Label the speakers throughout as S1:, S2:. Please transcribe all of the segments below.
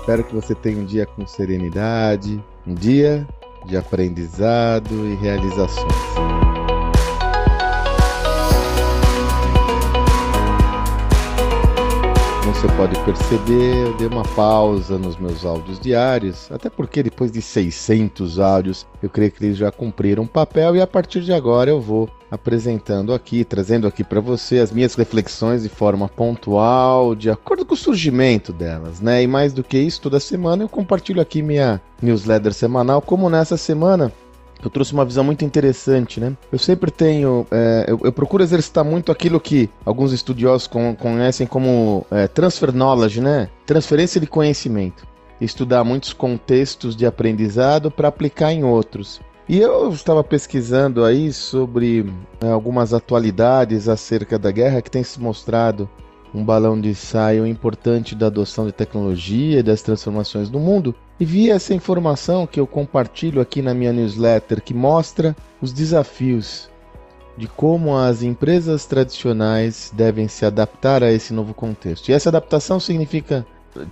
S1: Espero que você tenha um dia com serenidade, um dia de aprendizado e realizações. Você pode perceber, eu dei uma pausa nos meus áudios diários, até porque depois de 600 áudios, eu creio que eles já cumpriram o papel e a partir de agora eu vou apresentando aqui, trazendo aqui para você as minhas reflexões de forma pontual, de acordo com o surgimento delas, né? E mais do que isso, toda semana eu compartilho aqui minha newsletter semanal, como nessa semana eu trouxe uma visão muito interessante, né? Eu sempre tenho, é, eu, eu, procuro exercitar muito aquilo que alguns estudiosos con conhecem como é, transfer knowledge, né? Transferência de conhecimento. Estudar muitos contextos de aprendizado para aplicar em outros. E eu estava pesquisando aí sobre né, algumas atualidades acerca da guerra que tem se mostrado um balão de ensaio importante da adoção de tecnologia e das transformações do mundo. E vi essa informação que eu compartilho aqui na minha newsletter que mostra os desafios de como as empresas tradicionais devem se adaptar a esse novo contexto. E essa adaptação significa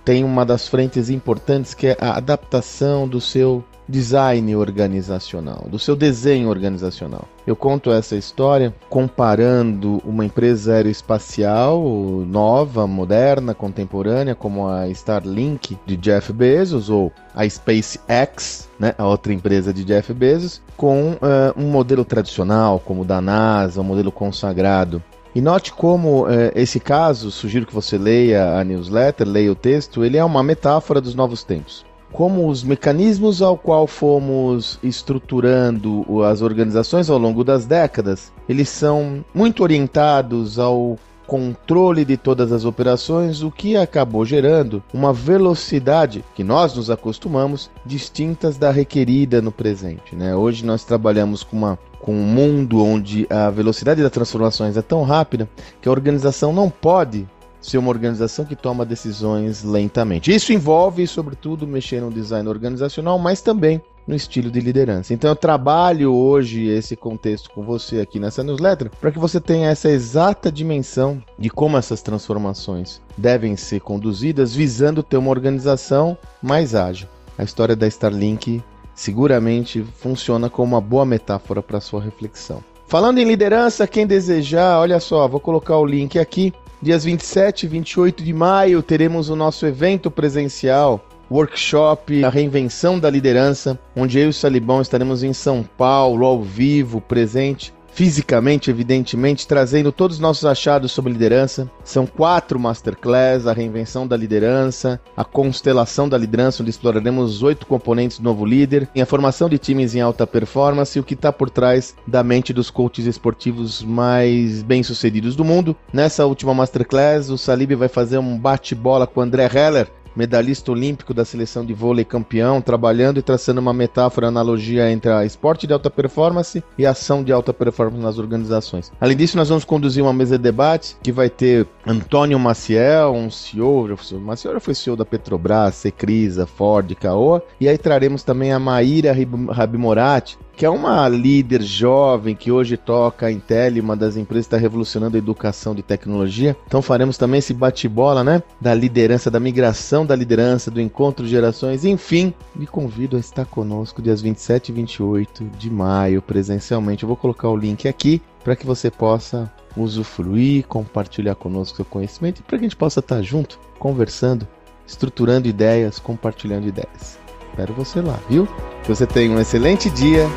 S1: tem uma das frentes importantes que é a adaptação do seu design organizacional, do seu desenho organizacional. Eu conto essa história comparando uma empresa aeroespacial nova, moderna, contemporânea, como a Starlink de Jeff Bezos ou a SpaceX, né, a outra empresa de Jeff Bezos, com uh, um modelo tradicional, como o da NASA, um modelo consagrado. E note como uh, esse caso, sugiro que você leia a newsletter, leia o texto, ele é uma metáfora dos novos tempos como os mecanismos ao qual fomos estruturando as organizações ao longo das décadas, eles são muito orientados ao controle de todas as operações, o que acabou gerando uma velocidade que nós nos acostumamos distintas da requerida no presente. Né? Hoje nós trabalhamos com, uma, com um mundo onde a velocidade das transformações é tão rápida que a organização não pode ser uma organização que toma decisões lentamente. Isso envolve, sobretudo, mexer no design organizacional, mas também no estilo de liderança. Então eu trabalho hoje esse contexto com você aqui nessa newsletter para que você tenha essa exata dimensão de como essas transformações devem ser conduzidas visando ter uma organização mais ágil. A história da Starlink seguramente funciona como uma boa metáfora para sua reflexão. Falando em liderança, quem desejar, olha só, vou colocar o link aqui Dias 27 e 28 de maio teremos o nosso evento presencial, workshop A Reinvenção da Liderança, onde eu e o Salibão estaremos em São Paulo, ao vivo, presente fisicamente, evidentemente, trazendo todos os nossos achados sobre liderança. São quatro masterclass, a reinvenção da liderança, a constelação da liderança, onde exploraremos os oito componentes do novo líder, e a formação de times em alta performance e o que está por trás da mente dos coaches esportivos mais bem-sucedidos do mundo. Nessa última masterclass, o Salib vai fazer um bate-bola com o André Heller, medalhista olímpico da seleção de vôlei campeão, trabalhando e traçando uma metáfora, analogia entre a esporte de alta performance e a ação de alta performance nas organizações. Além disso, nós vamos conduzir uma mesa de debate que vai ter Antônio Maciel, um CEO, Maciel já foi CEO da Petrobras, Secrisa, Ford, Caoa, e aí traremos também a Maíra Rabimorati, que é uma líder jovem que hoje toca a Intel, uma das empresas que está revolucionando a educação de tecnologia. Então faremos também esse bate-bola, né? Da liderança, da migração da liderança, do encontro de gerações. Enfim, me convido a estar conosco dias 27 e 28 de maio, presencialmente. Eu vou colocar o link aqui para que você possa usufruir, compartilhar conosco seu conhecimento e para que a gente possa estar junto, conversando, estruturando ideias, compartilhando ideias. Espero você lá, viu? Que você tenha um excelente dia